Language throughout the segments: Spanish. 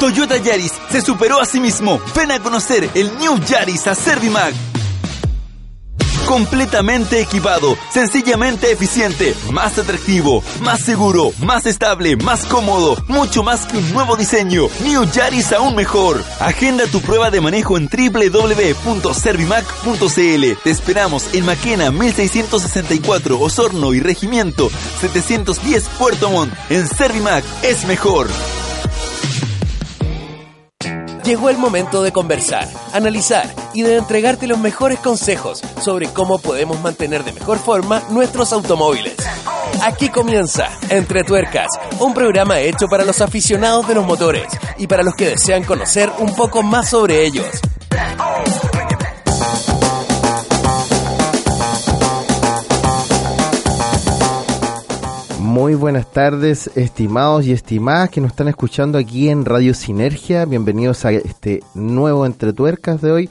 Toyota Yaris se superó a sí mismo. Ven a conocer el New Yaris a Servimag. Completamente equipado, sencillamente eficiente, más atractivo, más seguro, más estable, más cómodo, mucho más que un nuevo diseño. New Yaris aún mejor. Agenda tu prueba de manejo en www.servimac.cl. Te esperamos en Maquena 1664, Osorno y Regimiento 710 Puerto Montt. En Servimac es mejor. Llegó el momento de conversar, analizar y de entregarte los mejores consejos sobre cómo podemos mantener de mejor forma nuestros automóviles. Aquí comienza Entre Tuercas, un programa hecho para los aficionados de los motores y para los que desean conocer un poco más sobre ellos. Muy buenas tardes, estimados y estimadas que nos están escuchando aquí en Radio Sinergia. Bienvenidos a este nuevo Entre Tuercas de hoy,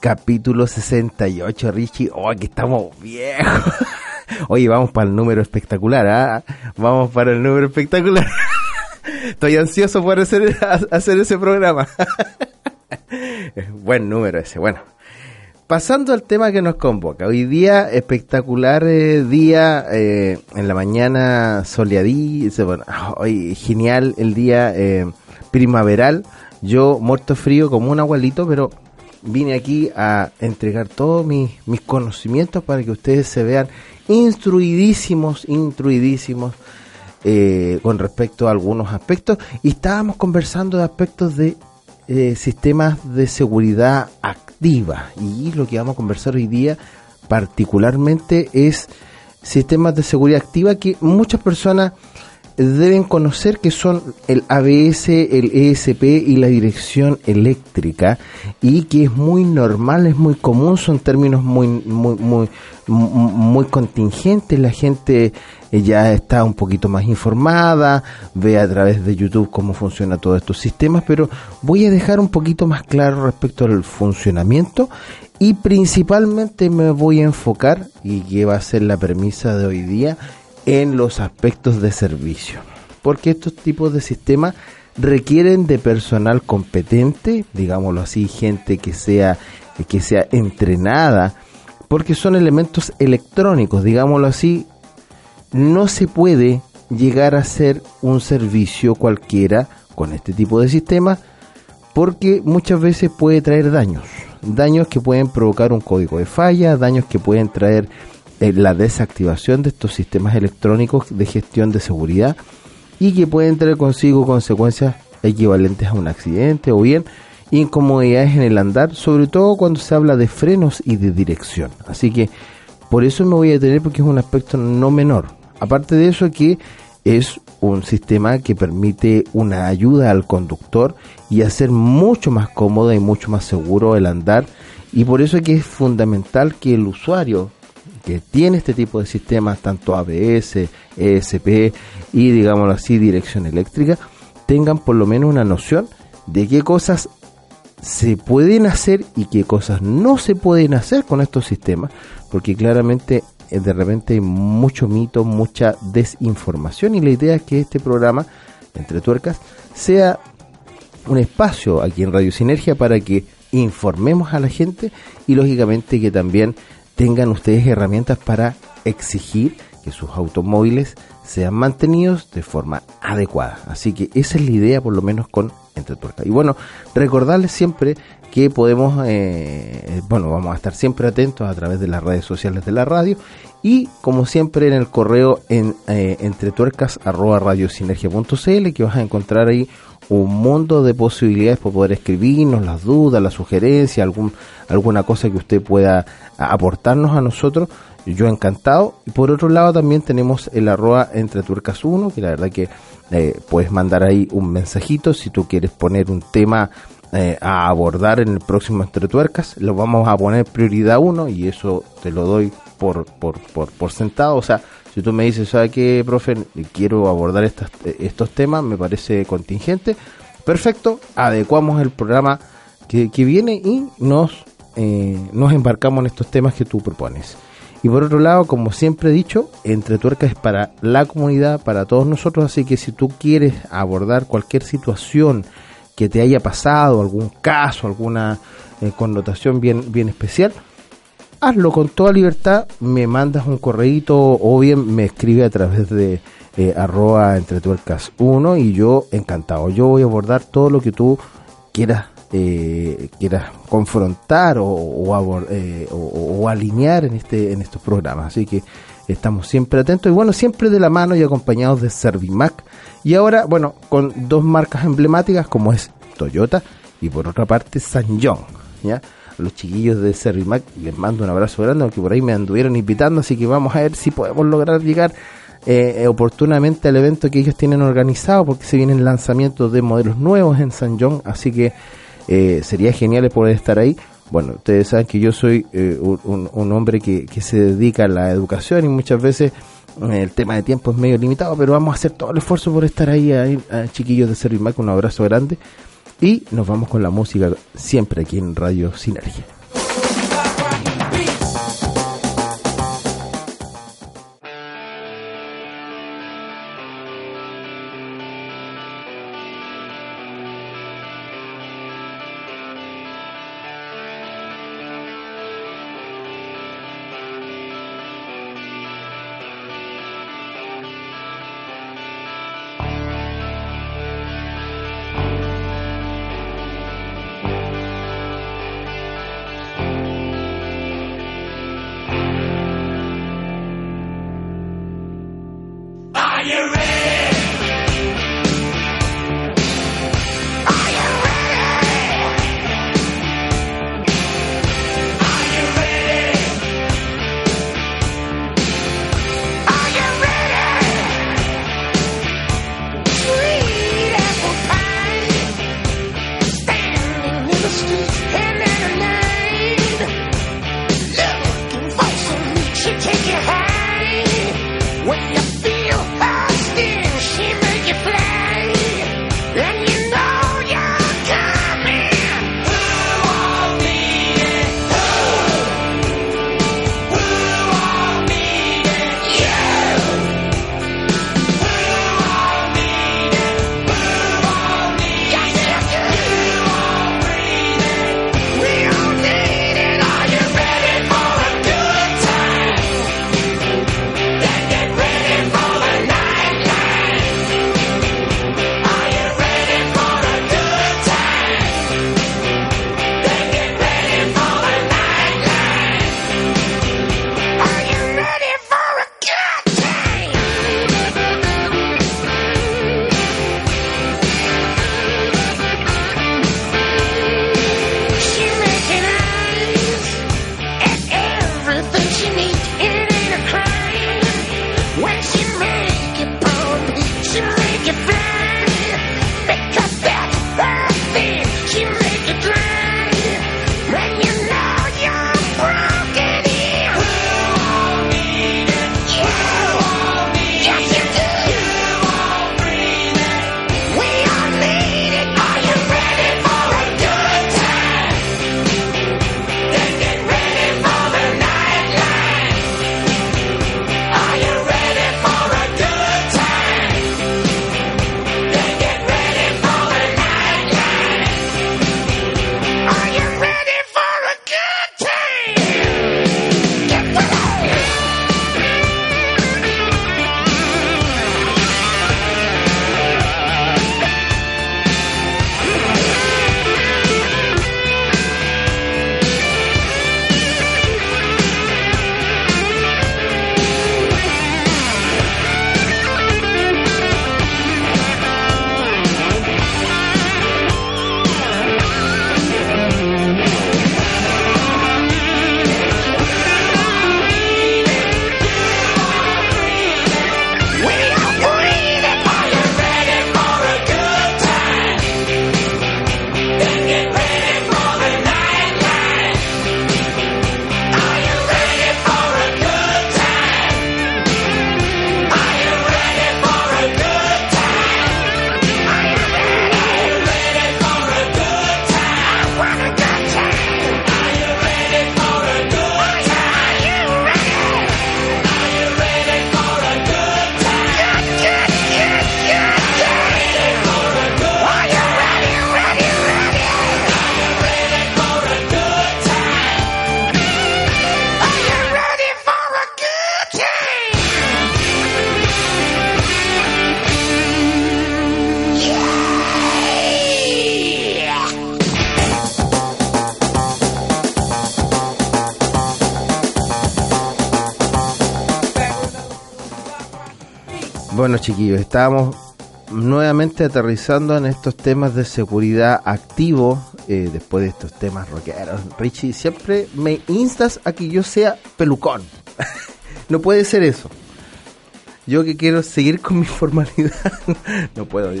capítulo 68, Richie. Oh, aquí estamos viejos. Oye, vamos para el número espectacular, ¿ah? Vamos para el número espectacular. Estoy ansioso por hacer, hacer ese programa. Buen número ese, bueno pasando al tema que nos convoca. Hoy día, espectacular eh, día, eh, en la mañana soleadí, bueno, hoy genial el día eh, primaveral. Yo muerto frío como un abuelito, pero vine aquí a entregar todos mis, mis conocimientos para que ustedes se vean instruidísimos, instruidísimos con respecto a algunos aspectos. Y estábamos conversando de aspectos de sistemas de seguridad y lo que vamos a conversar hoy día particularmente es sistemas de seguridad activa que muchas personas deben conocer que son el ABS, el ESP y la dirección eléctrica y que es muy normal, es muy común, son términos muy muy muy muy contingentes, la gente eh, ya está un poquito más informada, ve a través de YouTube cómo funciona todos estos sistemas, pero voy a dejar un poquito más claro respecto al funcionamiento y principalmente me voy a enfocar y que va a ser la premisa de hoy día en los aspectos de servicio. Porque estos tipos de sistemas requieren de personal competente, digámoslo así, gente que sea, que sea entrenada, porque son elementos electrónicos, digámoslo así, no se puede llegar a hacer un servicio cualquiera con este tipo de sistemas porque muchas veces puede traer daños, daños que pueden provocar un código de falla, daños que pueden traer la desactivación de estos sistemas electrónicos de gestión de seguridad y que pueden traer consigo consecuencias equivalentes a un accidente o bien incomodidades en el andar, sobre todo cuando se habla de frenos y de dirección. Así que por eso me voy a detener porque es un aspecto no menor. Aparte de eso que es un sistema que permite una ayuda al conductor y hacer mucho más cómodo y mucho más seguro el andar y por eso es que es fundamental que el usuario que tiene este tipo de sistemas, tanto ABS, ESP y digámoslo así, dirección eléctrica, tengan por lo menos una noción de qué cosas se pueden hacer y qué cosas no se pueden hacer con estos sistemas, porque claramente eh, de repente hay mucho mito, mucha desinformación y la idea es que este programa, entre tuercas, sea un espacio aquí en Radio Sinergia para que informemos a la gente y lógicamente que también tengan ustedes herramientas para exigir que sus automóviles sean mantenidos de forma adecuada. Así que esa es la idea, por lo menos con Entre Tuercas. Y bueno, recordarles siempre que podemos, eh, bueno, vamos a estar siempre atentos a través de las redes sociales de la radio y como siempre en el correo en eh, entretuercas que vas a encontrar ahí un mundo de posibilidades para poder escribirnos las dudas, las sugerencias, algún, alguna cosa que usted pueda aportarnos a nosotros. yo encantado. Y por otro lado también tenemos el arroba entre tuercas 1, que la verdad que eh, puedes mandar ahí un mensajito si tú quieres poner un tema eh, a abordar en el próximo Entre Tuercas. Lo vamos a poner prioridad 1 y eso te lo doy por, por, por, por sentado. O sea, si tú me dices, ¿sabes qué, profe? Quiero abordar estas, estos temas, me parece contingente. Perfecto, adecuamos el programa que, que viene y nos, eh, nos embarcamos en estos temas que tú propones. Y por otro lado, como siempre he dicho, Entre Tuercas es para la comunidad, para todos nosotros, así que si tú quieres abordar cualquier situación, que te haya pasado, algún caso, alguna eh, connotación bien, bien especial, hazlo con toda libertad, me mandas un correíto o bien me escribe a través de eh, arroba entre tuercas 1 y yo encantado, yo voy a abordar todo lo que tú quieras eh, quieras confrontar o, o, eh, o, alinear en este en estos programas. Así que estamos siempre atentos y bueno siempre de la mano y acompañados de Servimac. Y ahora, bueno, con dos marcas emblemáticas como es Toyota y por otra parte Sanjong, ¿ya? Los chiquillos de Servimac les mando un abrazo grande, aunque por ahí me anduvieron invitando, así que vamos a ver si podemos lograr llegar eh, oportunamente al evento que ellos tienen organizado, porque se vienen lanzamientos de modelos nuevos en Sanjong, así que eh, sería genial poder estar ahí. Bueno, ustedes saben que yo soy eh, un, hombre que, que se dedica a la educación y muchas veces el tema de tiempo es medio limitado, pero vamos a hacer todo el esfuerzo por estar ahí, ahí chiquillos de Servimac, un abrazo grande. Y nos vamos con la música siempre aquí en Radio Sinergia. Estábamos nuevamente aterrizando en estos temas de seguridad activo, eh, después de estos temas rockeros. Richie, siempre me instas a que yo sea pelucón. no puede ser eso. Yo que quiero seguir con mi formalidad, no puedo.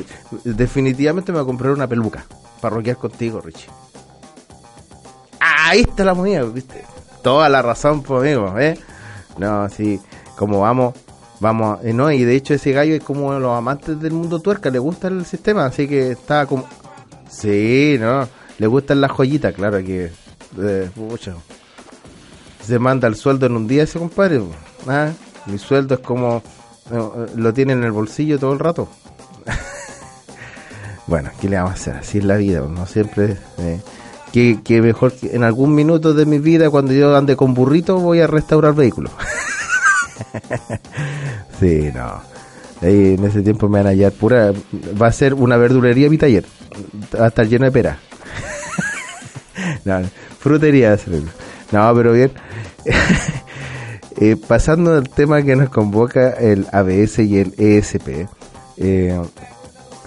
Definitivamente me voy a comprar una peluca para rockear contigo, Richie. Ahí está la movida, ¿viste? Toda la razón, por amigo, ¿eh? No, sí, como vamos, vamos, eh, no, y de hecho ese gallo es como los amantes del mundo tuerca, le gusta el sistema, así que está como... Sí, no, le gustan las joyitas, claro que... Eh, se manda el sueldo en un día ese compadre. ¿ah? Mi sueldo es como... Eh, lo tiene en el bolsillo todo el rato. bueno, ¿qué le vamos a hacer? Así es la vida, no siempre... Eh, que, mejor que en algún minuto de mi vida cuando yo ande con burrito voy a restaurar vehículos. sí, no. Ahí en ese tiempo me van a hallar pura. Va a ser una verdulería mi taller. Va a estar lleno de pera. no, frutería. No, pero bien. eh, pasando al tema que nos convoca el ABS y el ESP. Eh,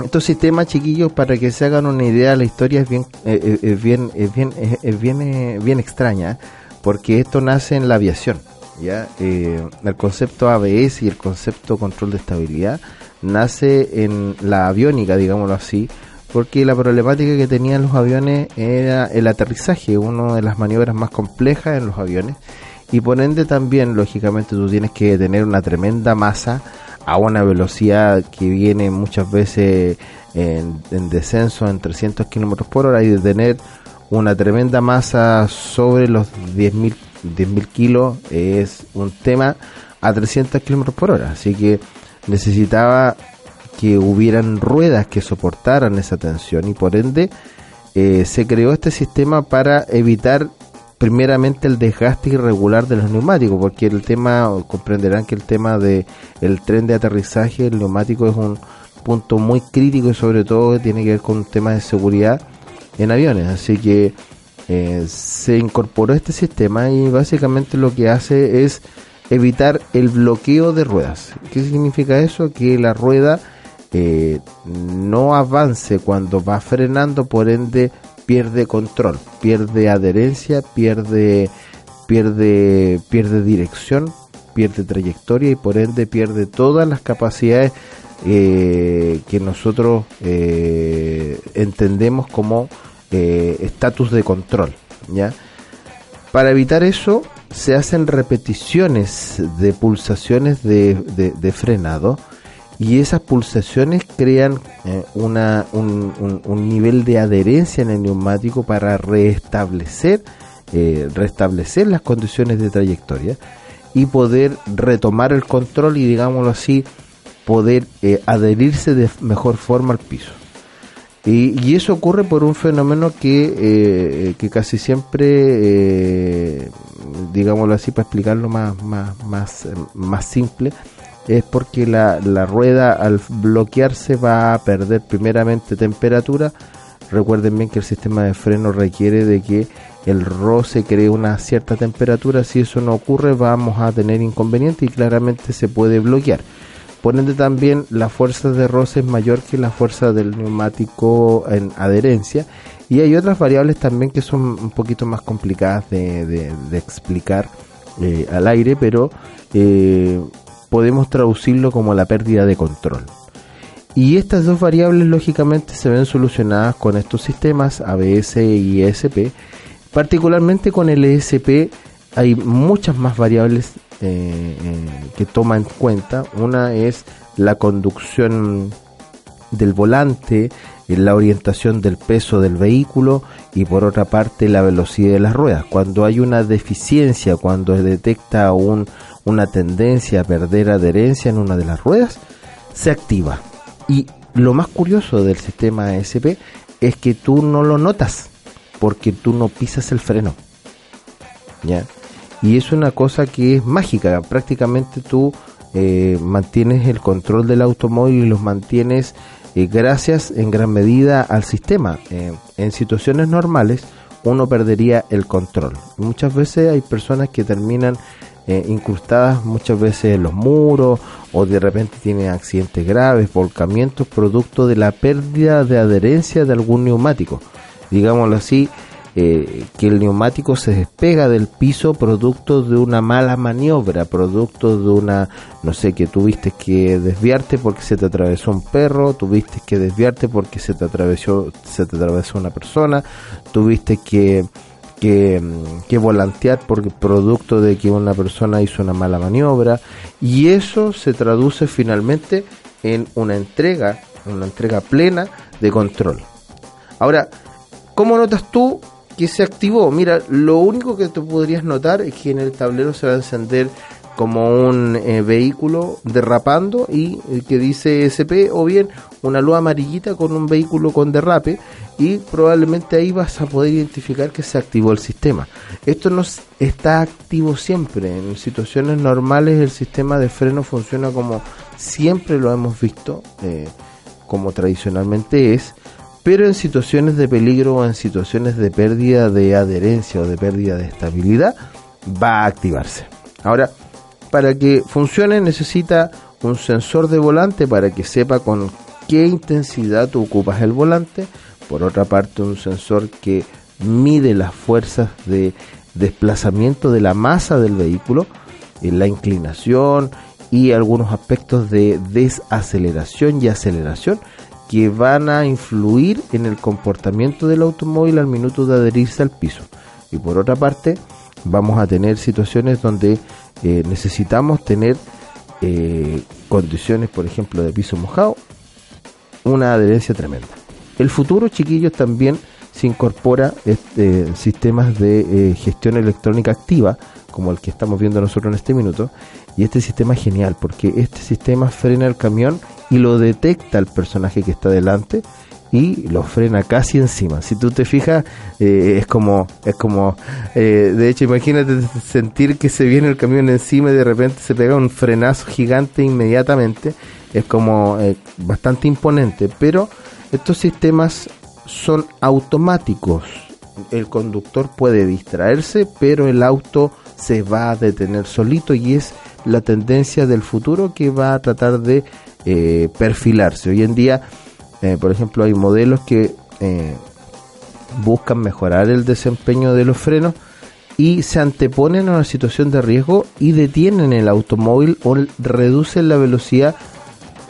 estos sistemas chiquillos para que se hagan una idea la historia es bien eh, eh, bien bien bien eh, bien extraña porque esto nace en la aviación ya el concepto ABS y el concepto control de estabilidad nace en la aviónica digámoslo así porque la problemática que tenían los aviones era el aterrizaje una de las maniobras más complejas en los aviones. Y por ende también lógicamente tú tienes que tener una tremenda masa a una velocidad que viene muchas veces en, descenso en 300 kilómetros por hora y de tener una tremenda masa sobre los 10.000 10.000 kilos es un tema a 300 kilómetros por hora. Así que necesitaba que hubieran ruedas que soportaran esa tensión y por ende eh, se creó este sistema para evitar primeramente el desgaste irregular de los neumáticos, porque el tema, comprenderán que el tema de el tren de aterrizaje, el neumático es un punto muy crítico y sobre todo tiene que ver con temas de seguridad en aviones, así que eh, se incorporó este sistema y básicamente lo que hace es evitar el bloqueo de ruedas. ¿Qué significa eso? Que la rueda eh, no avance cuando va frenando, por ende pierde control, pierde adherencia, pierde, pierde, pierde dirección, pierde trayectoria y por ende pierde todas las capacidades eh, que nosotros eh, entendemos como eh, estatus de control. ¿ya? Para evitar eso se hacen repeticiones de pulsaciones de, de frenado y esas pulsaciones crean eh, una, un, nivel de adherencia en el neumático para restablecer, eh, restablecer las condiciones de trayectoria y poder retomar el control y digámoslo así, poder adherirse de mejor forma al piso. Y, y, eso ocurre por un fenómeno que, que casi siempre, digámoslo así, para explicarlo más, más, más, más simple, es porque la, la rueda al bloquearse va a perder primeramente temperatura. Recuerden bien que el sistema de freno requiere de que el roce cree una cierta temperatura. Si eso no ocurre, vamos a tener inconveniente y claramente se puede bloquear. Por ende, también la fuerza de roce es mayor que la fuerza del neumático en adherencia. Y hay otras variables también que son un poquito más complicadas de, explicar eh, al aire, pero eh, podemos traducirlo como la pérdida de control. Y estas dos variables lógicamente se ven solucionadas con estos sistemas ABS y ESP. Particularmente con el ESP hay muchas más variables eh, eh, que toma en cuenta. Una es la conducción del volante, eh, la orientación del peso del vehículo y por otra parte la velocidad de las ruedas. Cuando hay una deficiencia, cuando detecta un, una tendencia a perder adherencia en una de las ruedas, se activa. Y lo más curioso del sistema SP es que tú no lo notas porque tú no pisas el freno. ¿Ya? Y es una cosa que es mágica. Prácticamente tú eh, mantienes el control del automóvil y los mantienes eh, gracias en gran medida al sistema. Eh, en situaciones normales uno perdería el control. Muchas veces hay personas que terminan eh, incrustadas muchas veces en los muros o de repente tienen accidentes graves, volcamientos producto de la pérdida de adherencia de algún neumático. Digámoslo así, eh, que el neumático se despega del piso producto de una mala maniobra, producto de una, no sé, que tuviste que desviarte porque se te atravesó un perro, tuviste que desviarte porque se te atravesó, se te atravesó una persona, tuviste que, que, que volantear por producto de que una persona hizo una mala maniobra y eso se traduce finalmente en una entrega, una entrega plena de control. Ahora, ¿cómo notas tú que se activó. Mira, lo único que tú podrías notar es que en el tablero se va a encender como un eh, vehículo derrapando y eh, que dice SP o bien una luz amarillita con un vehículo con derrape y probablemente ahí vas a poder identificar que se activó el sistema. Esto no está activo siempre. En situaciones normales el sistema de freno funciona como siempre lo hemos visto, eh, como tradicionalmente es pero en situaciones de peligro o en situaciones de pérdida de adherencia o de pérdida de estabilidad va a activarse. Ahora, para que funcione necesita un sensor de volante para que sepa con qué intensidad tú ocupas el volante. Por otra parte, un sensor que mide las fuerzas de desplazamiento de la masa del vehículo, eh, la inclinación y algunos aspectos de desaceleración y aceleración que van a influir en el comportamiento del automóvil al minuto de adherirse al piso. Y por otra parte, vamos a tener situaciones donde eh, necesitamos tener eh, condiciones, por ejemplo, de piso mojado, una adherencia tremenda. El futuro, chiquillos, también se incorpora este, sistemas de eh, gestión electrónica activa, como el que estamos viendo nosotros en este minuto, y este sistema es genial porque este sistema frena el camión y lo detecta el personaje que está delante y lo frena casi encima. Si tú te fijas, eh, es como, es como, eh, de hecho, imagínate sentir que se viene el camión encima y de repente se pega un frenazo gigante inmediatamente. Es como eh, bastante imponente, pero estos sistemas son automáticos. El conductor puede distraerse, pero el auto se va a detener solito y es la tendencia del futuro que va a tratar de eh, perfilarse. Hoy en día, eh, por ejemplo, hay modelos que eh, buscan mejorar el desempeño de los frenos y se anteponen a una situación de riesgo y detienen el automóvil o reducen la velocidad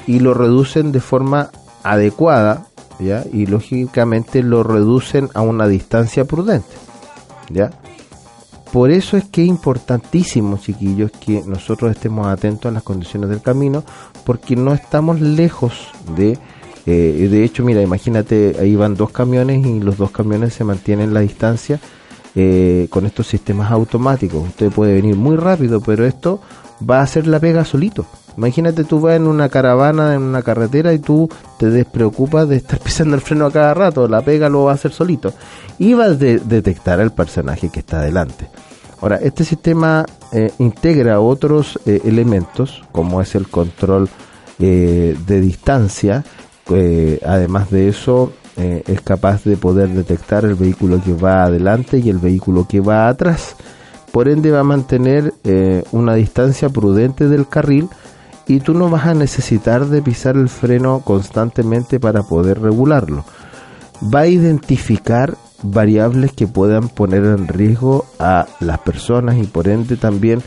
y lo reducen de forma adecuada, ¿ya? Y lógicamente lo reducen a una distancia prudente, ¿ya? Por eso es que es importantísimo, chiquillos, que nosotros estemos atentos a las condiciones del camino, porque no estamos lejos de... Eh, de hecho, mira, imagínate, ahí van dos camiones y los dos camiones se mantienen la distancia eh, con estos sistemas automáticos. Usted puede venir muy rápido, pero esto va a hacer la pega solito. Imagínate tú vas en una caravana, en una carretera y tú te despreocupas de estar pisando el freno a cada rato, la pega lo va a hacer solito. Y va a detectar al personaje que está delante. Ahora, este sistema eh, integra otros eh, elementos, como es el control eh, de distancia. además de eso, es capaz de poder detectar el vehículo que va adelante y el vehículo que va atrás. Por ende, va a mantener una distancia prudente del carril y tú no vas a necesitar de pisar el freno constantemente para poder regularlo. Va a identificar variables que puedan poner en riesgo a las personas y por ende también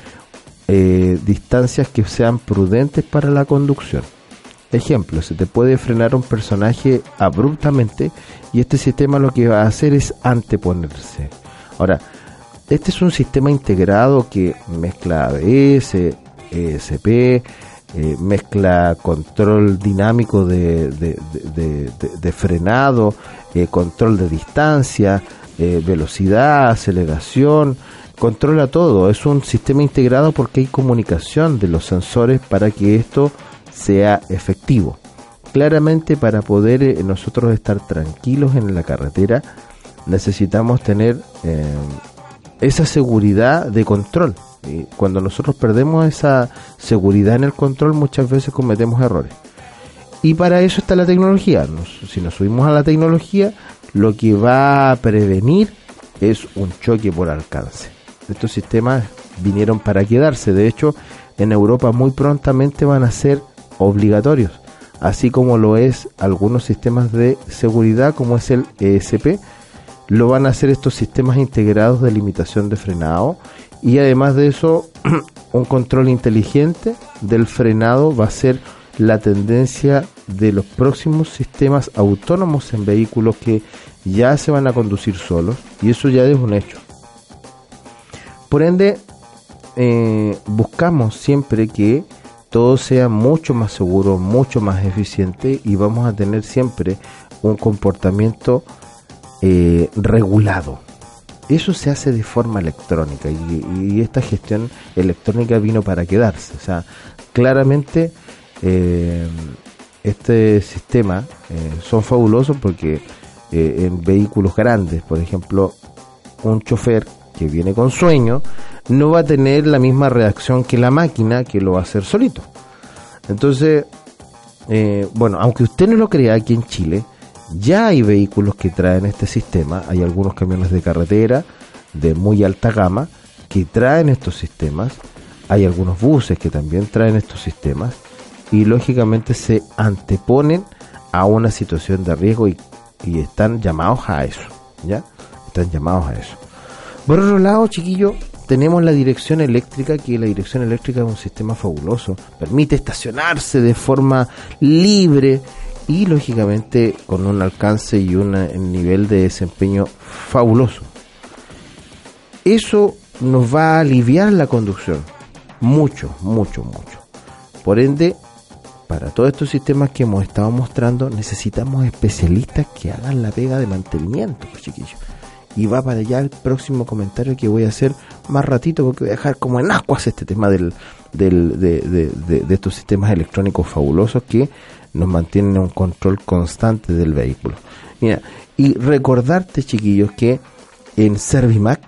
eh, distancias que sean prudentes para la conducción. Ejemplo, se te puede frenar un personaje abruptamente y este sistema lo que va a hacer es anteponerse. Ahora, este es un sistema integrado que mezcla ABS, ESP, eh, mezcla control dinámico de, de frenado, eh, control de distancia, eh, velocidad, aceleración, controla todo. Es un sistema integrado porque hay comunicación de los sensores para que esto sea efectivo. Claramente para poder eh, nosotros estar tranquilos en la carretera necesitamos tener esa seguridad de control. Cuando nosotros perdemos esa seguridad en el control muchas veces cometemos errores. Y para eso está la tecnología. si nos subimos a la tecnología, lo que va a prevenir es un choque por alcance. Estos sistemas vinieron para quedarse. De hecho, en Europa muy prontamente van a ser obligatorios, así como lo es algunos sistemas de seguridad como es el ESP, lo van a hacer estos sistemas integrados de limitación de frenado y además de eso un control inteligente del frenado va a ser la tendencia de los próximos sistemas autónomos en vehículos que ya se van a conducir solos y eso ya es un hecho. Por ende, eh, buscamos siempre que todo sea mucho más seguro, mucho más eficiente y vamos a tener siempre un comportamiento eh, regulado. Eso se hace de forma electrónica y, esta gestión electrónica vino para quedarse. O sea, claramente eh, este sistema son fabulosos porque en vehículos grandes, por ejemplo, un chofer que viene con sueño, no va a tener la misma reacción que la máquina que lo va a hacer solito. Entonces, eh, bueno, aunque usted no lo crea, aquí en Chile ya hay vehículos que traen este sistema, hay algunos camiones de carretera de muy alta gama que traen estos sistemas, hay algunos buses que también traen estos sistemas y lógicamente se anteponen a una situación de riesgo y, están llamados a eso, ¿ya? Están llamados a eso. Por otro lado, chiquillo, tenemos la dirección eléctrica, que la dirección eléctrica es un sistema fabuloso. Permite estacionarse de forma libre y lógicamente con un alcance y un nivel de desempeño fabuloso. Eso nos va a aliviar la conducción. Mucho, mucho, mucho. Por ende, para todos estos sistemas que hemos estado mostrando, necesitamos especialistas que hagan la pega de mantenimiento, pues, chiquillos y va para allá el próximo comentario que voy a hacer más ratito porque voy a dejar como en aguas este tema del, del de, de, estos sistemas electrónicos fabulosos que nos mantienen un control constante del vehículo. Mira, y recordarte chiquillos que en Servimac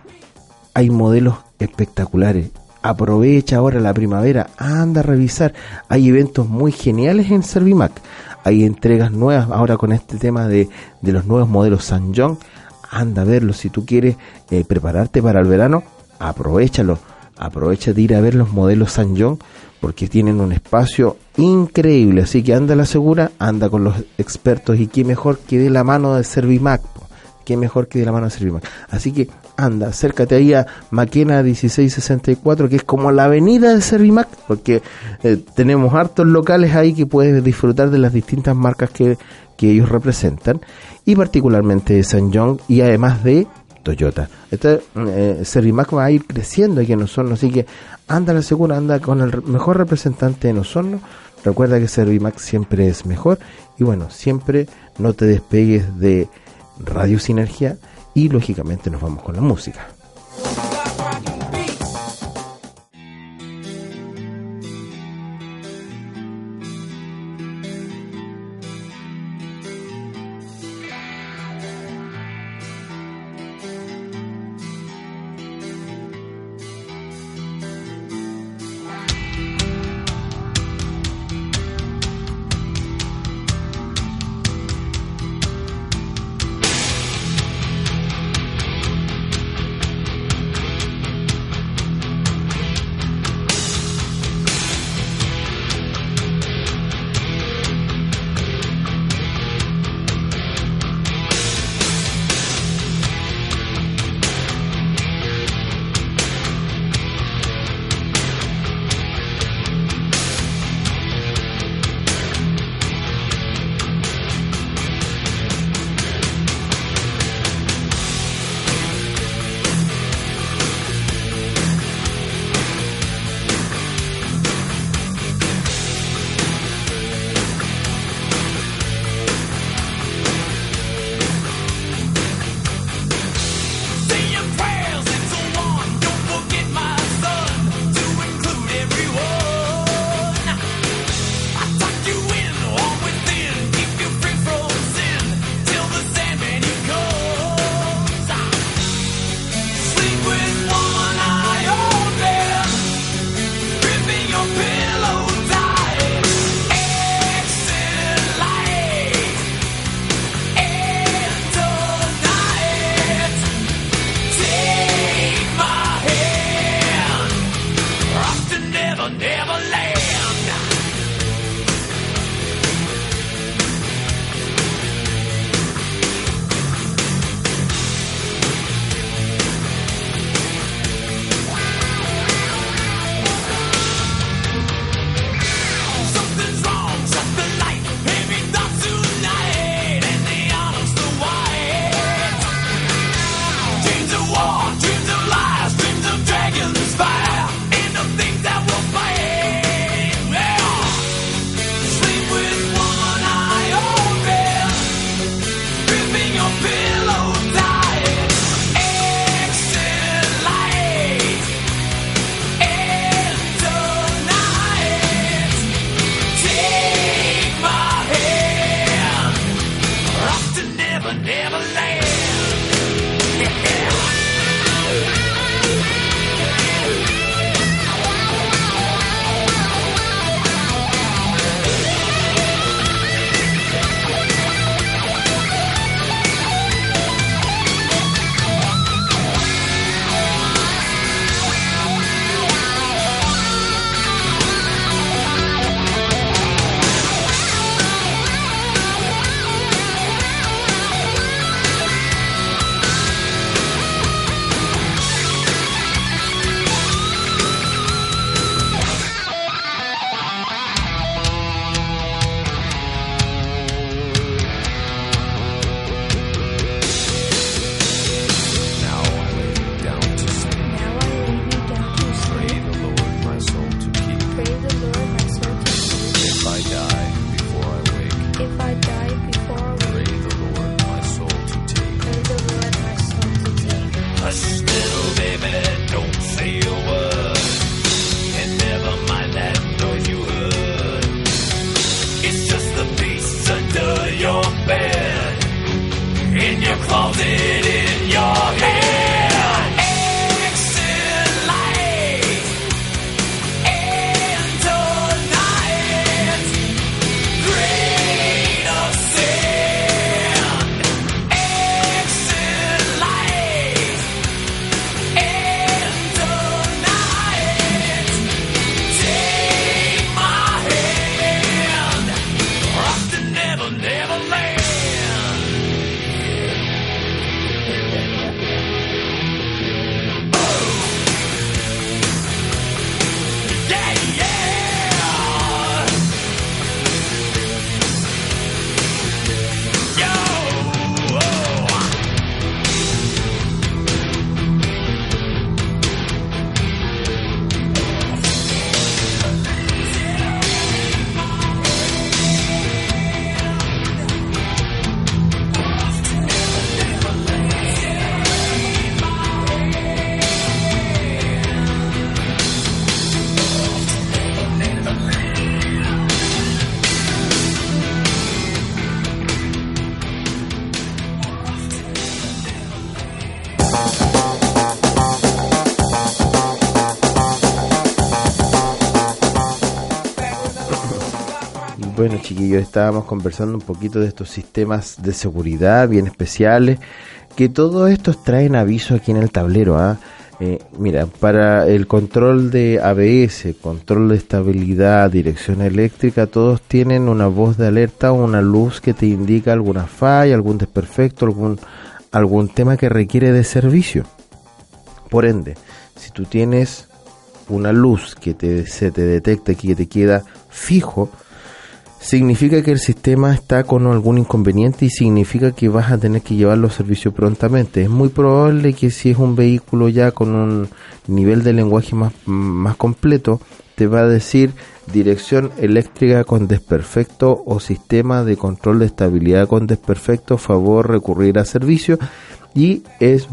hay modelos espectaculares. Aprovecha ahora la primavera, anda a revisar. Hay eventos muy geniales en Servimac. Hay entregas nuevas ahora con este tema de, de los nuevos modelos San John anda a verlo. Si tú quieres eh, prepararte para el verano, aprovechalo. Aprovecha de ir a ver los modelos San John porque tienen un espacio increíble. Así que anda a la segura, anda con los expertos y qué mejor que de la mano de Servimac. Qué mejor que de la mano de Servimac. Así que anda, acércate ahí a Maquena 1664, que es como la avenida de Servimac, porque eh, tenemos hartos locales ahí que puedes disfrutar de las distintas marcas que, que ellos representan y particularmente de Young y además de Toyota. Este eh, va a ir creciendo aquí en Osorno, así que anda la segura, anda con el mejor representante en Osorno. Recuerda que Servimac siempre es mejor y bueno, siempre no te despegues de Radio Sinergia y lógicamente nos vamos con la música. Estábamos conversando un poquito de estos sistemas de seguridad bien especiales, que todos estos traen aviso aquí en el tablero. ¿ah? Eh, mira, para el control de ABS, control de estabilidad, dirección eléctrica, todos tienen una voz de alerta o una luz que te indica alguna falla, algún desperfecto, algún, algún tema que requiere de servicio. Por ende, si tú tienes una luz que se te detecta y que te queda fijo, significa que el sistema está con algún inconveniente y significa que vas a tener que llevarlo a servicio prontamente. Es muy probable que si es un vehículo ya con un nivel de lenguaje más, más completo, te va a decir dirección eléctrica con desperfecto o sistema de control de estabilidad con desperfecto, favor recurrir a servicio y es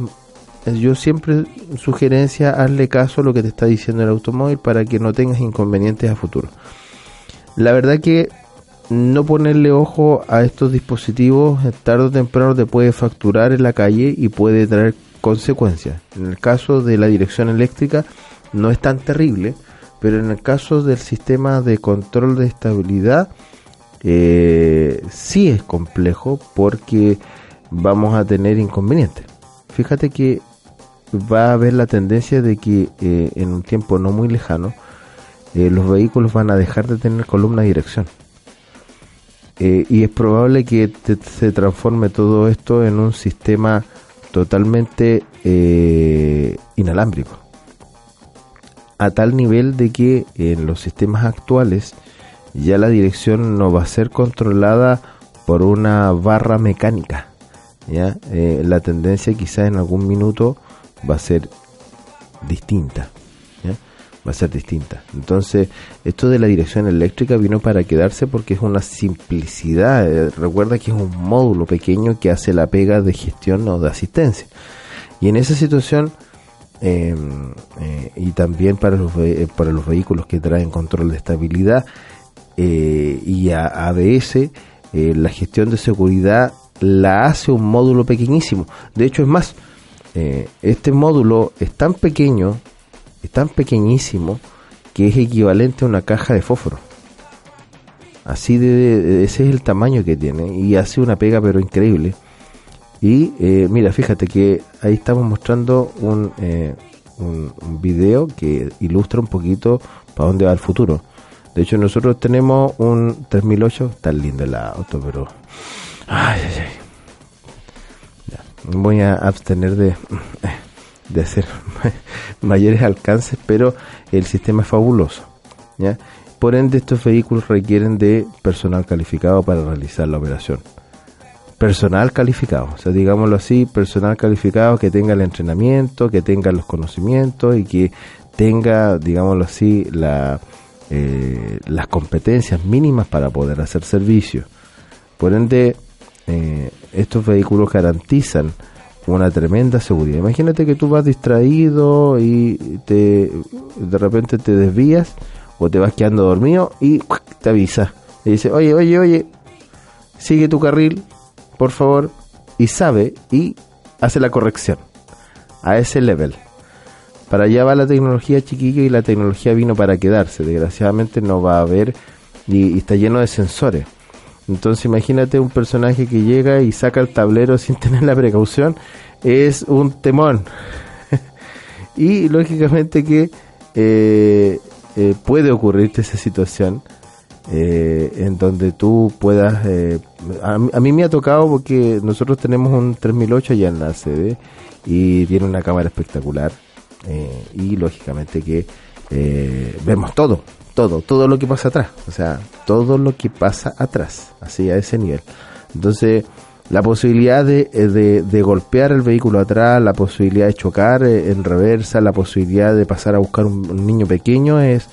yo siempre sugerencia hazle caso a lo que te está diciendo el automóvil para que no tengas inconvenientes a futuro. La verdad que no ponerle ojo a estos dispositivos tarde o temprano te puede facturar en la calle y puede traer consecuencias. En el caso de la dirección eléctrica no es tan terrible, pero en el caso del sistema de control de estabilidad eh, sí es complejo porque vamos a tener inconvenientes. Fíjate que va a haber la tendencia de que eh, en un tiempo no muy lejano eh, los vehículos van a dejar de tener columna de dirección. Eh, y es probable que se transforme todo esto en un sistema totalmente inalámbrico. A tal nivel de que en los sistemas actuales ya la dirección no va a ser controlada por una barra mecánica. ¿ya? la tendencia quizás en algún minuto va a ser distinta. Va a ser distinta. Entonces, esto de la dirección eléctrica vino para quedarse porque es una simplicidad. Eh, recuerda que es un módulo pequeño que hace la pega de gestión o de asistencia. Y en esa situación, em, eh, y también para los, eh, para los vehículos que traen control de estabilidad y a ABS, la gestión de seguridad la hace un módulo pequeñísimo. De hecho, es más, eh, este módulo es tan pequeño, es tan pequeñísimo, que es equivalente a una caja de fósforo. Así de, ese es el tamaño que tiene y hace una pega pero increíble. Y eh, mira, fíjate que ahí estamos mostrando un, eh, un, video que ilustra un poquito para dónde va el futuro. De hecho, nosotros tenemos un 3008, está lindo el auto, pero... Ay, ay, ay. Voy a abstener de, de hacer mayores alcances, pero el sistema es fabuloso. Por ende, estos vehículos requieren de personal calificado para realizar la operación. Personal calificado, o sea, digámoslo así, personal calificado que tenga el entrenamiento, que tenga los conocimientos y que tenga, digámoslo así, la, eh, las competencias mínimas para poder hacer servicio. Por ende, eh, estos vehículos garantizan una tremenda seguridad. Imagínate que tú vas distraído y te de repente te desvías o te vas quedando dormido y te avisa. Y dice, oye, oye, oye, sigue tu carril, por favor, y sabe y hace la corrección a ese level. Para allá va la tecnología chiquillo y la tecnología vino para quedarse. Desgraciadamente no va a haber y, y está lleno de sensores. Entonces imagínate un personaje que llega y saca el tablero sin tener la precaución, es un temón. y lógicamente que eh, eh, puede ocurrirte esa situación eh, en donde tú puedas... Eh, a, a, mí me ha tocado porque nosotros tenemos un 3008 allá en la sede y tiene una cámara espectacular y lógicamente que vemos todo, todo, todo lo que pasa atrás, o sea, todo lo que pasa atrás, así a ese nivel. Entonces, la posibilidad de, de, de golpear el vehículo atrás, la posibilidad de chocar eh, en reversa, la posibilidad de pasar a buscar un, un niño pequeño es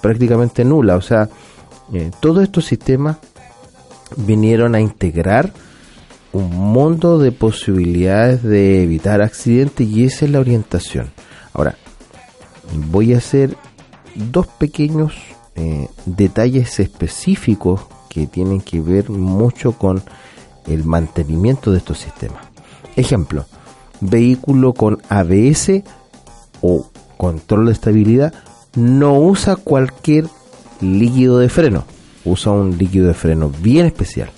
prácticamente nula, o sea, eh, todos estos sistemas vinieron a integrar un mundo de posibilidades de evitar accidentes y esa es la orientación. Ahora, voy a hacer dos pequeños eh, detalles específicos que tienen que ver mucho con el mantenimiento de estos sistemas. Ejemplo, vehículo con ABS o control de estabilidad no usa cualquier líquido de freno, usa un líquido de freno bien especial.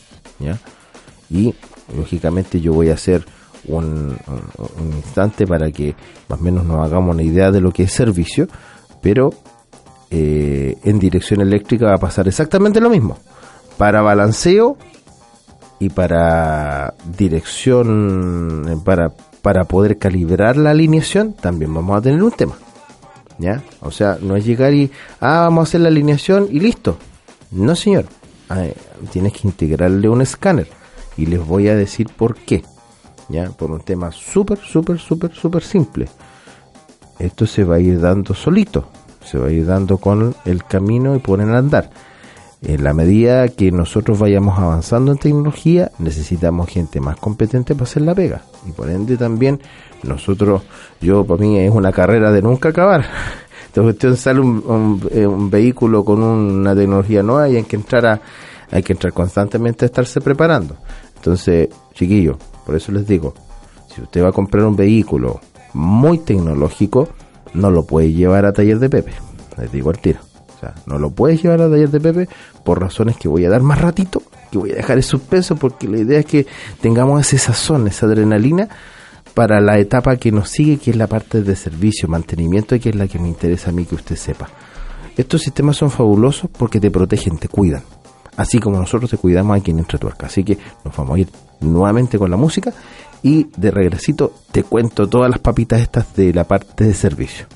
Y lógicamente yo voy a hacer un, un, un, instante para que más o menos nos hagamos una idea de lo que es servicio, pero eh, en dirección eléctrica va a pasar exactamente lo mismo. Para balanceo y para dirección, para, para poder calibrar la alineación, también vamos a tener un tema. ¿Ya? O sea, no es llegar y, ah, vamos a hacer la alineación y listo. No, señor. Ah, tienes que integrarle un escáner. Y les voy a decir por qué. ¿Ya? Por un tema súper, súper, súper, súper simple. Esto se va a ir dando solito se va a ir dando con el camino y ponen a andar. En la medida que nosotros vayamos avanzando en tecnología, necesitamos gente más competente para hacer la pega. Y por ende también nosotros, yo para mí es una carrera de nunca acabar. Esta cuestión sale un, un, eh, un, vehículo con una tecnología nueva y hay que entrar a, hay que entrar constantemente a estarse preparando. Entonces, chiquillos, por eso les digo, si usted va a comprar un vehículo muy tecnológico, no lo puedes llevar a taller de Pepe. Les digo al tiro. O sea, no lo puedes llevar a taller de Pepe por razones que voy a dar más ratito, que voy a dejar en suspenso, porque la idea es que tengamos ese sazón, esa adrenalina para la etapa que nos sigue, que es la parte de servicio, mantenimiento, que es la que me interesa a mí que usted sepa. Estos sistemas son fabulosos porque te protegen, te cuidan. Así como nosotros te cuidamos aquí en Entre Tuerca. Así que nos vamos a ir nuevamente con la música y de regresito te cuento todas las papitas estas de la parte de servicio.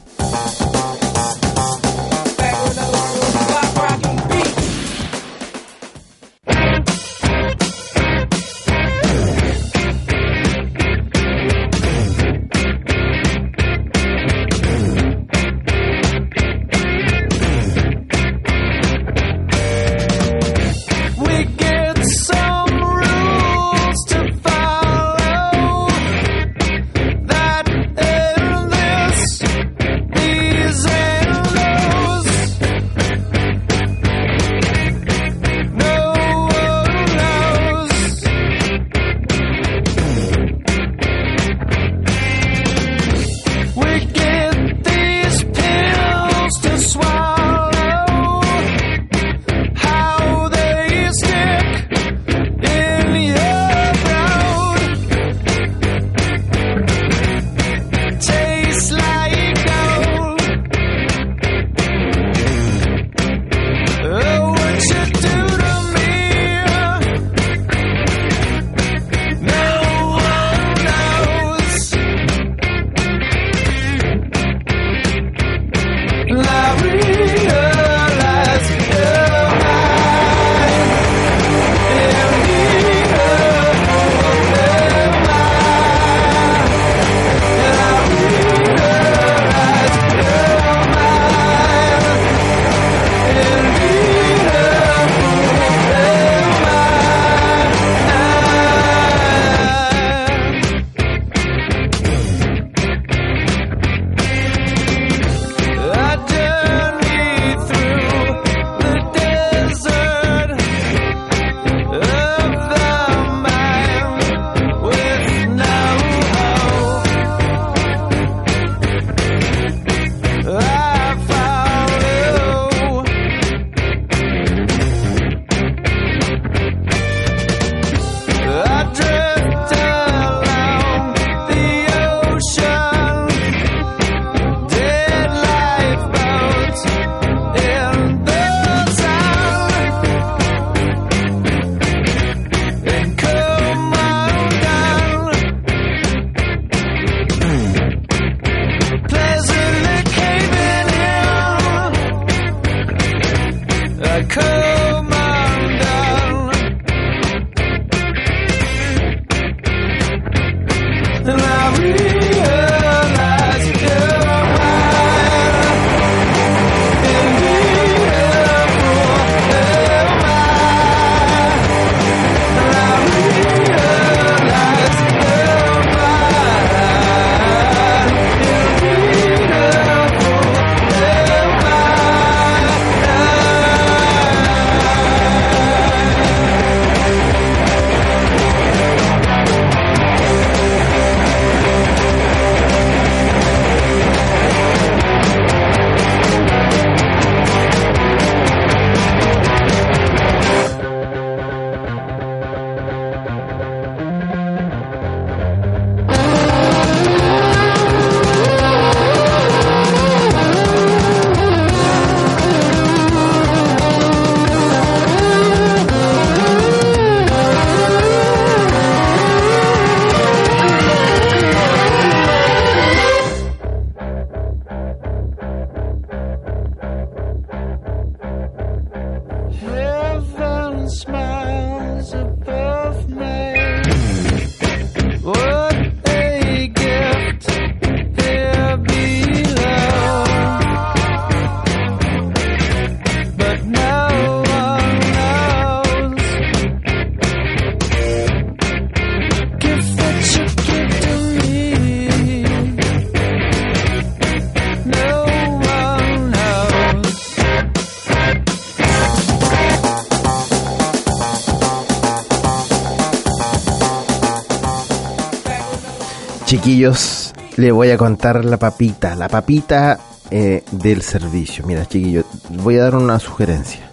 Chiquillos, le voy a contar la papita, la papita eh, del servicio. Mira, chiquillos, voy a dar una sugerencia.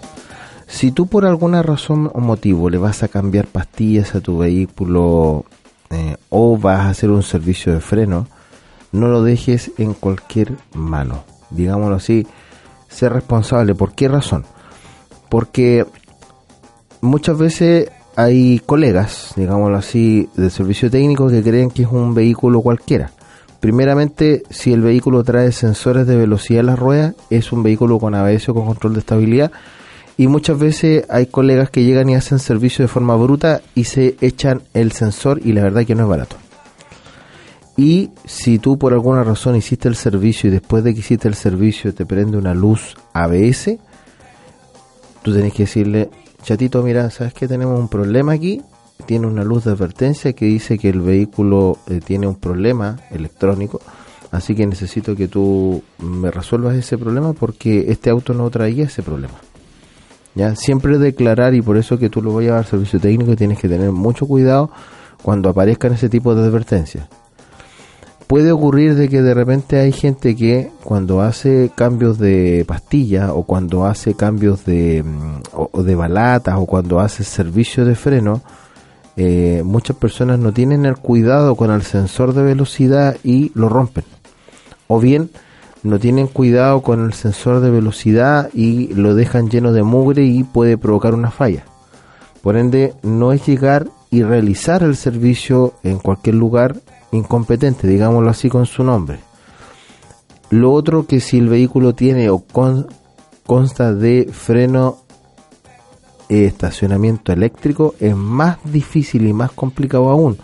Si tú por alguna razón o motivo le vas a cambiar pastillas a tu vehículo eh, o vas a hacer un servicio de freno, no lo dejes en cualquier mano. Digámoslo así, sé responsable. ¿Por qué razón? Porque muchas veces hay colegas, digámoslo así, de servicio técnico que creen que es un vehículo cualquiera. Primeramente, si el vehículo trae sensores de velocidad en las ruedas, es un vehículo con ABS o con control de estabilidad. Y muchas veces hay colegas que llegan y hacen servicio de forma bruta y se echan el sensor y la verdad que no es barato. Y si tú por alguna razón hiciste el servicio y después de que hiciste el servicio te prende una luz ABS, tú tenés que decirle, chatito, mira, ¿sabes que tenemos un problema aquí? Tiene una luz de advertencia que dice que el vehículo eh, tiene un problema electrónico, así que necesito que tú me resuelvas ese problema porque este auto no traía ese problema. ¿Ya? Siempre declarar y por eso que tú lo voy a dar servicio técnico tienes que tener mucho cuidado cuando aparezcan ese tipo de advertencias puede ocurrir de que de repente hay gente que cuando hace cambios de pastilla o cuando hace cambios de, mm, o, de balatas o cuando hace servicio de freno, eh, muchas personas no tienen el cuidado con el sensor de velocidad y lo rompen. O bien no tienen cuidado con el sensor de velocidad y lo dejan lleno de mugre y puede provocar una falla. Por ende, no es llegar y realizar el servicio en cualquier lugar incompetente, digámoslo así con su nombre. Lo otro que si el vehículo tiene o consta de freno e estacionamiento eléctrico es más difícil y más complicado aún,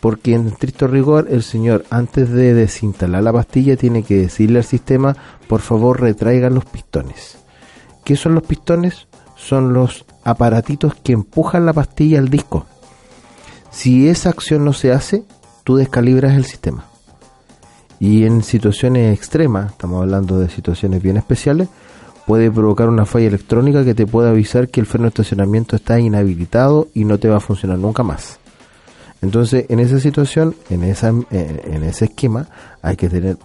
porque en estricto rigor el señor antes de desinstalar la pastilla tiene que decirle al sistema por favor retraigan los pistones. ¿Qué son los pistones? Son los aparatitos que empujan la pastilla al disco. Si esa acción no se hace, tú descalibras el sistema. Y en situaciones extremas, estamos hablando de situaciones bien especiales, puede provocar una falla electrónica que te puede avisar que el freno de estacionamiento está inhabilitado y no te va a funcionar nunca más. Entonces, en esa situación, en, esa, en, ese esquema, hay que tener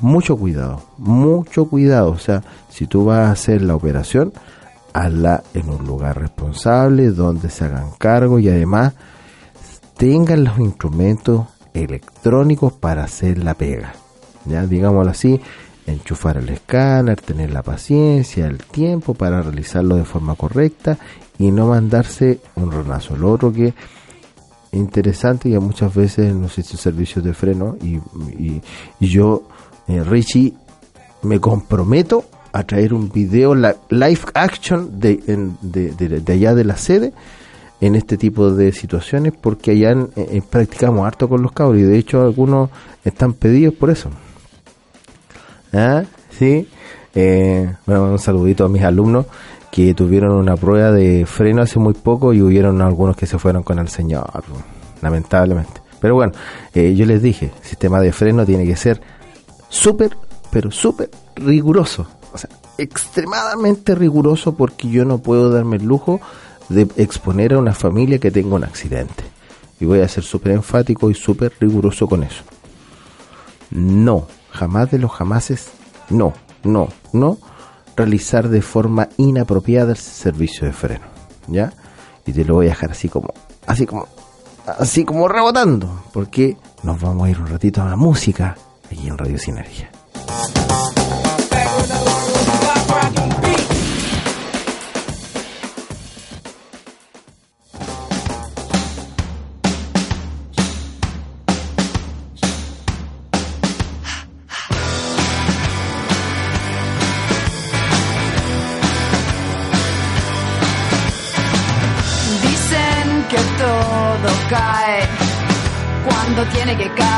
mucho cuidado, mucho cuidado. O sea, si tú vas a hacer la operación, hazla en un lugar responsable, donde se hagan cargo y además tengan los instrumentos electrónicos para hacer la pega. Ya, digámoslo así, enchufar el escáner, tener la paciencia, el tiempo para realizarlo de forma correcta y no mandarse un renazo. Lo otro que interesante y muchas veces no sé si servicios de freno y, yo, eh, Richie, me comprometo a traer un video live action de, de allá de la sede en este tipo de situaciones porque allá eh, eh, practicamos harto con los cabros y de hecho algunos están pedidos por eso. ¿Ah? Sí. Eh, bueno, un saludito a mis alumnos que tuvieron una prueba de freno hace muy poco y hubieron algunos que se fueron con el señor, lamentablemente. Pero bueno, yo les dije, el sistema de freno tiene que ser súper, pero súper riguroso. O sea, extremadamente riguroso porque yo no puedo darme el lujo de exponer a una familia que tenga un accidente. Y voy a ser súper enfático y súper riguroso con eso. No, jamás de los jamases, no, no, no realizar de forma inapropiada el servicio de freno. ¿Ya? Y te lo voy a dejar así como, así como, así como rebotando, porque nos vamos a ir un ratito a la música aquí en Radio Sinergia. Tiene que caer.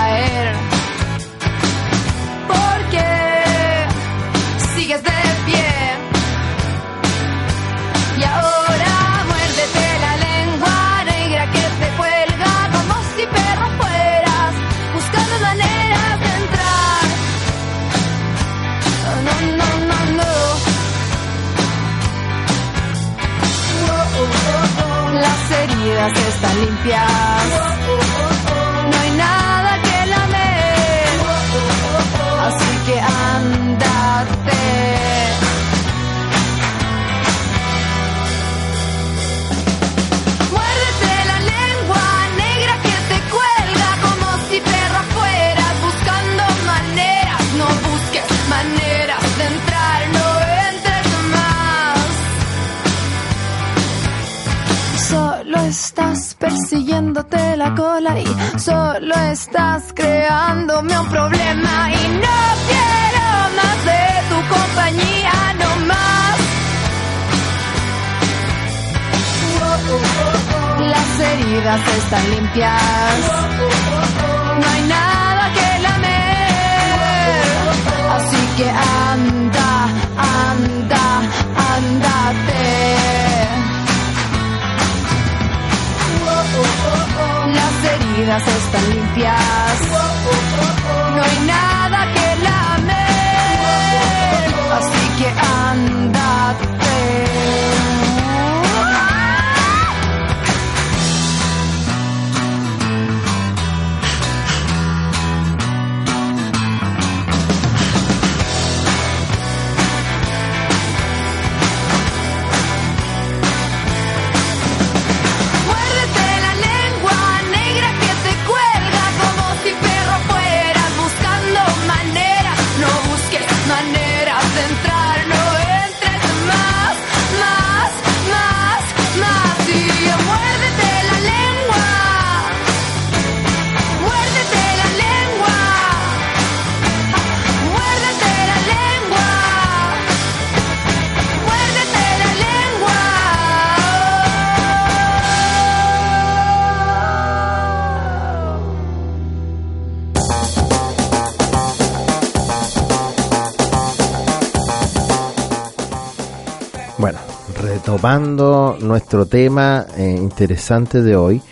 Nuestro tema eh, interesante de hoy,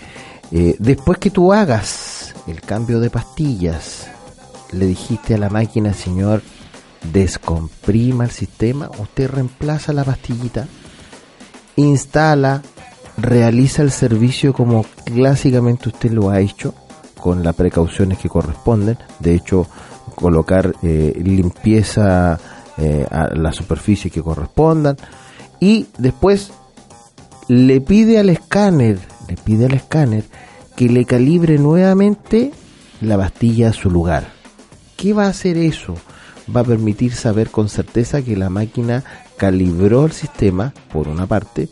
eh, después que tú hagas el cambio de pastillas, le dijiste a la máquina, señor, descomprima el sistema, usted reemplaza la pastillita, instala, realiza el servicio como clásicamente usted lo ha hecho, con las precauciones que corresponden, de hecho, colocar eh, limpieza eh, a la superficie que correspondan, y después le pide al escáner, le pide al escáner que le calibre nuevamente la pastilla a su lugar. ¿Qué va a hacer eso? Va a permitir saber con certeza que la máquina calibró el sistema, por una parte,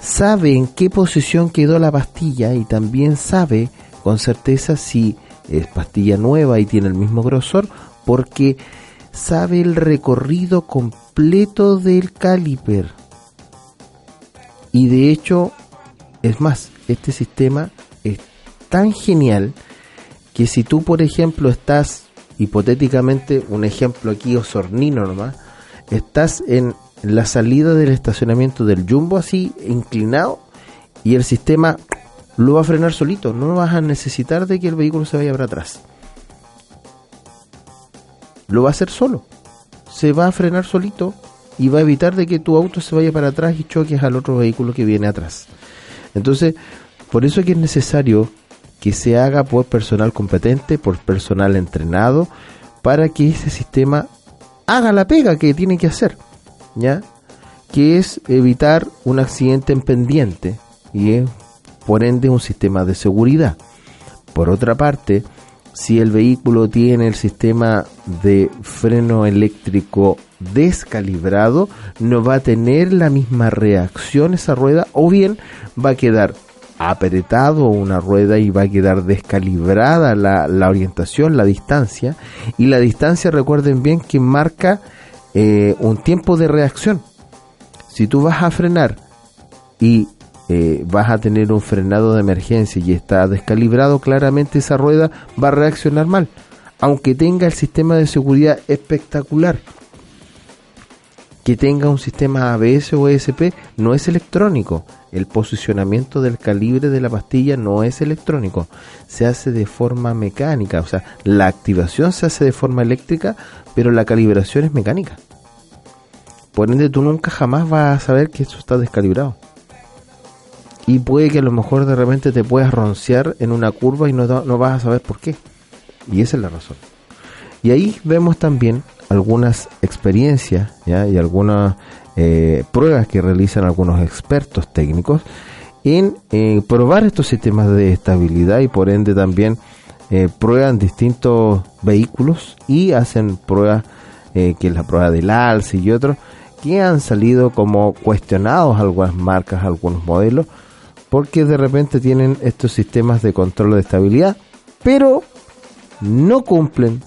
sabe en qué posición quedó la pastilla y también sabe con certeza si es pastilla nueva y tiene el mismo grosor, porque sabe el recorrido completo del caliper. Y de hecho, es más, este sistema es tan genial que si tú, por ejemplo, estás, hipotéticamente, un ejemplo aquí osornino nomás, estás en la salida del estacionamiento del Jumbo así, inclinado, y el sistema lo va a frenar solito, no vas a necesitar de que el vehículo se vaya para atrás. Lo va a hacer solo, se va a frenar solito y va a evitar de que tu auto se vaya para atrás y choques al otro vehículo que viene atrás. Entonces, por eso es que es necesario que se haga por personal competente, por personal entrenado, para que ese sistema haga la pega que tiene que hacer, ¿ya? Que es evitar un accidente en pendiente y es, por ende, un sistema de seguridad. Por otra parte, si el vehículo tiene el sistema de freno eléctrico descalibrado, no va a tener la misma reacción esa rueda o bien va a quedar apretado una rueda y va a quedar descalibrada la, la orientación, la distancia. Y la distancia, recuerden bien, que marca eh, un tiempo de reacción. Si tú vas a frenar y eh, vas a tener un frenado de emergencia y está descalibrado, claramente esa rueda va a reaccionar mal. Aunque tenga el sistema de seguridad espectacular, que tenga un sistema ABS o ESP, no es electrónico. El posicionamiento del calibre de la pastilla no es electrónico, se hace de forma mecánica, o sea, la activación se hace de forma eléctrica, pero la calibración es mecánica. Por ende, tú nunca jamás vas a saber que eso está descalibrado. Y puede que a lo mejor de repente te puedas roncear en una curva y no, no vas a saber por qué. Y esa es la razón. Y ahí vemos también algunas experiencias ¿ya? y algunas eh, pruebas que realizan algunos expertos técnicos en eh, probar estos sistemas de estabilidad y por ende también eh, prueban distintos vehículos y hacen pruebas eh, que es la prueba del alce y otros que han salido como cuestionados algunas marcas, algunos modelos porque de repente tienen estos sistemas de control de estabilidad, pero no cumplen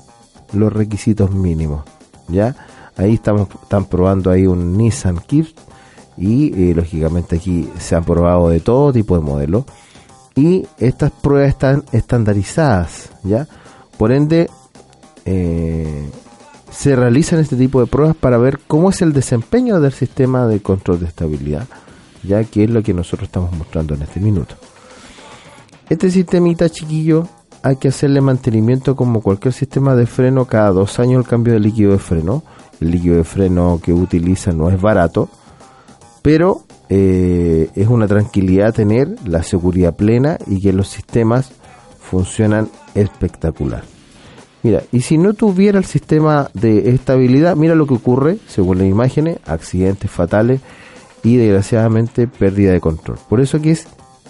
los requisitos mínimos, ¿ya? Ahí estamos, están probando ahí un Nissan Kift y eh, lógicamente aquí se han probado de todo tipo de modelos y estas pruebas están estandarizadas, ¿ya? Por ende, eh, se realizan este tipo de pruebas para ver cómo es el desempeño del sistema de control de estabilidad, ya que es lo que nosotros estamos mostrando en este minuto. Este sistemita chiquillo hay que hacerle mantenimiento como cualquier sistema de freno cada dos años el cambio de líquido de freno. El líquido de freno que utiliza no es barato, pero eh, es una tranquilidad tener la seguridad plena y que los sistemas funcionan espectacular. Mira, y si no tuviera el sistema de estabilidad, mira lo que ocurre, según las imágenes, accidentes fatales y desgraciadamente pérdida de control. Por eso que es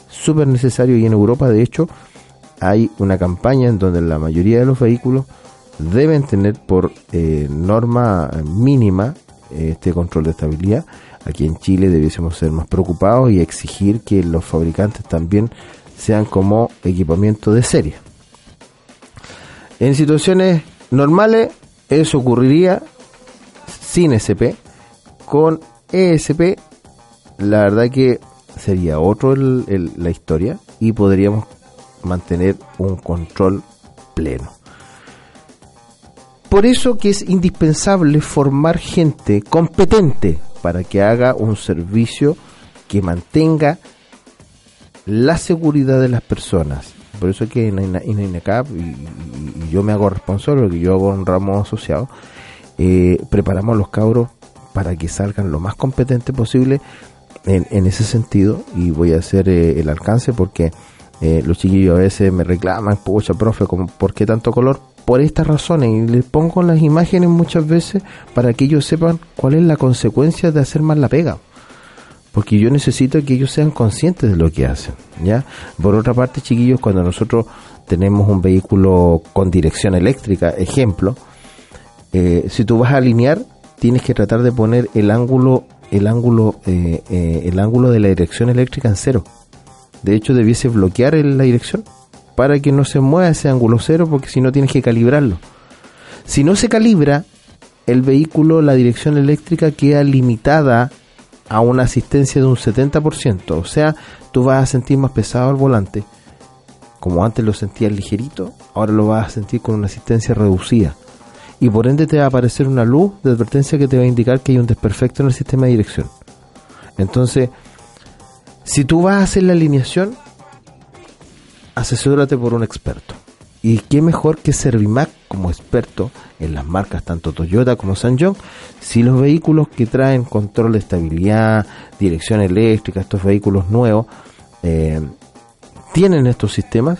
súper necesario y en Europa de hecho hay una campaña en donde la mayoría de los vehículos deben tener por eh, norma mínima este control de estabilidad. Aquí en Chile debiésemos ser más preocupados y exigir que los fabricantes también sean como equipamiento de serie. En situaciones normales eso ocurriría sin SP. Con ESP la verdad que sería otro la historia y podríamos mantener un control pleno. Por eso que es indispensable formar gente competente para que haga un servicio que mantenga la seguridad de las personas. Por eso que en, INECAP, y, yo me hago responsable, porque yo hago un ramo asociado, eh, preparamos los cabros para que salgan lo más competente posible en, ese sentido y voy a hacer eh, el alcance porque eh, los chiquillos a veces me reclaman, pucha, profe, ¿por qué tanto color? Por estas razones, y les pongo las imágenes muchas veces para que ellos sepan cuál es la consecuencia de hacer mal la pega. Porque yo necesito que ellos sean conscientes de lo que hacen, ¿ya? Por otra parte, chiquillos, cuando nosotros tenemos un vehículo con dirección eléctrica, ejemplo, eh, si tú vas a alinear, tienes que tratar de poner el ángulo, el ángulo, eh, el ángulo de la dirección eléctrica en cero de hecho, debiese bloquear la dirección para que no se mueva ese ángulo cero, porque si no tienes que calibrarlo. Si no se calibra, el vehículo, la dirección eléctrica queda limitada a una asistencia de un 70%. O sea, tú vas a sentir más pesado el volante. Como antes lo sentías ligerito, ahora lo vas a sentir con una asistencia reducida. Y por ende te va a aparecer una luz de advertencia que te va a indicar que hay un desperfecto en el sistema de dirección. Entonces, si tú vas a hacer la alineación, asesórate por un experto. Y qué mejor que Servimac como experto en las marcas tanto Toyota como Sanjong, si los vehículos que traen control de estabilidad, dirección eléctrica, estos vehículos nuevos, eh, tienen estos sistemas,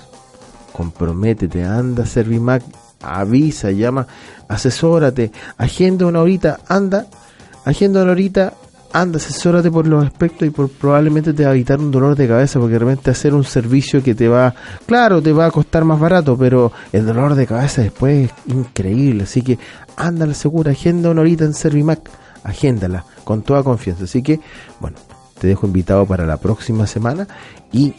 comprométete, anda Servimac, avisa, llama, asesórate, agenda una horita, anda, agenda una horita, anda, asesórate por los aspectos y por probablemente te va a evitar un dolor de cabeza porque realmente hacer un servicio que te va, claro, te va a costar más barato, pero el dolor de cabeza después es increíble, así que ándala segura, agenda una horita en Servimac, agéndala con toda confianza, así que bueno, te dejo invitado para la próxima semana y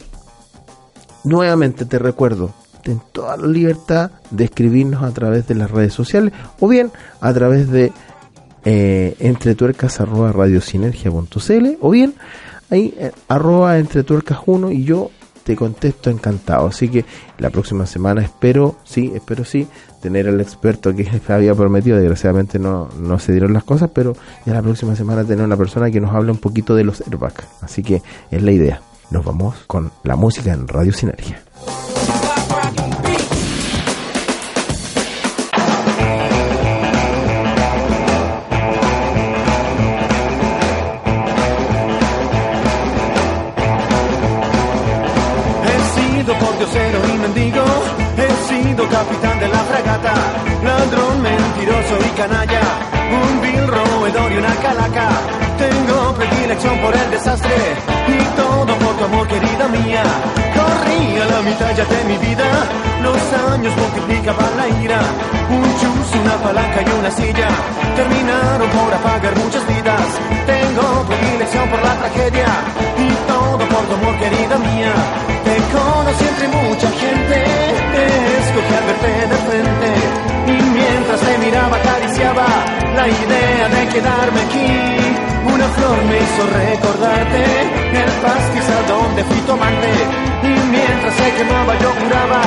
nuevamente te recuerdo, ten toda la libertad de escribirnos a través de las redes sociales o bien a través de eh, entretuercas arroba radiosinergia.cl o bien ahí eh, arroba entretuercas 1 y yo te contesto encantado. Así que la próxima semana espero, sí, espero sí, tener al experto que había prometido. Desgraciadamente no, no se dieron las cosas, pero ya la próxima semana tener una persona que nos hable un poquito de los airbags. Así que es la idea. Nos vamos con la música en Radio Sinergia. Corrí a la mitad ya de mi vida, los años multiplicaban la ira. Un chus, una palanca y una silla terminaron por apagar muchas vidas. Tengo predilección por la tragedia y todo por tu amor, querida mía. Te conocí entre mucha gente, escogí al verte de frente. Y mientras te miraba, acariciaba la idea de quedarme aquí. Una flor me hizo recordarte el pastizal donde fui tu amante. Y mientras se quemaba, yo juraba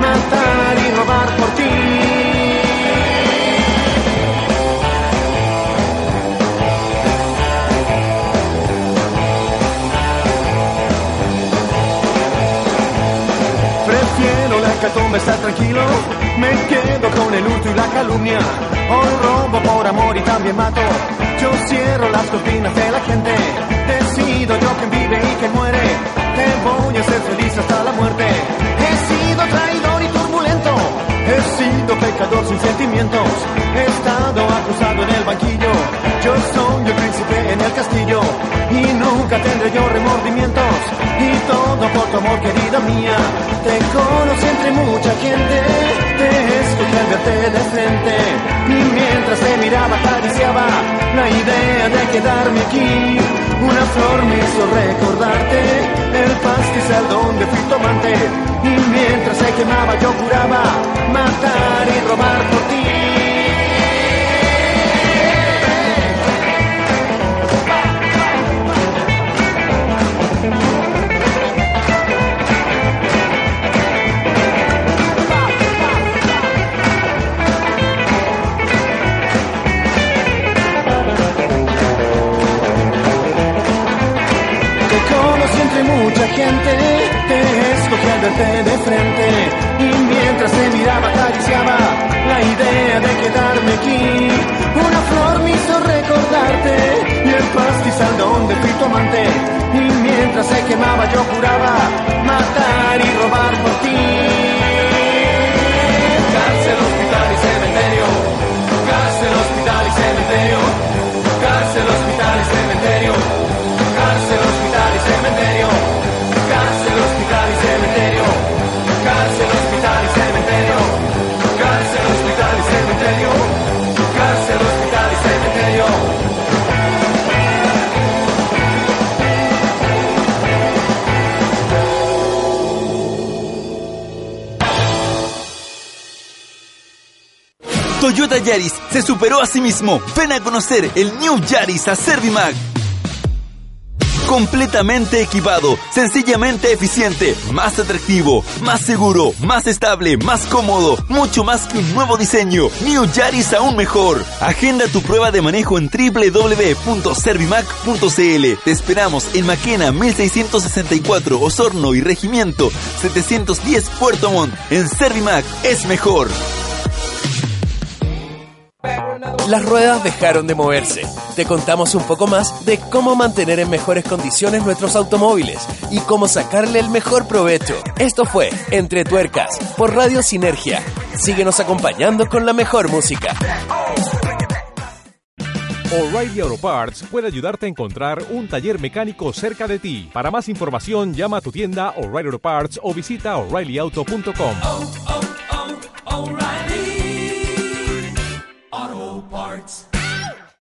matar y robar por ti. Hecatombe estar tranquilo Me quedo con el hurto y la calumnia Hoy robo por amor y también mato. Yo cierro las cortinas de la gente. Decido yo quién vive y quién muere. Te voy a feliz hasta la muerte. He sido traidor y turbulento He sido pecador sin sentimientos He estado acusado en el banquillo. Yo soy el príncipe en el castillo Y nunca tendré yo remordimientos. Y todo por tu amor querida mía Te conocí entre mucha gente. Te al verte de frente Y mientras te miraba acariciaba La idea de quedarme aquí Una flor me hizo recordarte El pastizal donde fui tu amante Y mientras se quemaba yo juraba Matar y robar por ti gente, te escogí al verte de frente Yaris se superó a sí mismo. Ven a conocer el New Yaris a Servimac. Completamente equipado, sencillamente eficiente, más atractivo, más seguro, más estable, más cómodo, mucho más que un nuevo diseño. New Yaris aún mejor. Agenda tu prueba de manejo en www.servimac.cl. Te esperamos en Maquena 1664 Osorno y Regimiento 710 Puerto Montt. En Servimac es mejor. Las ruedas dejaron de moverse. Te contamos un poco más de cómo mantener en mejores condiciones nuestros automóviles y cómo sacarle el mejor provecho. Esto fue Entre Tuercas por Radio Sinergia. Síguenos acompañando con la mejor música. O'Reilly Auto Parts puede ayudarte a encontrar un taller mecánico cerca de ti. Para más información, llama a tu tienda O'Reilly Auto Parts o visita oreillyauto.com. Parts.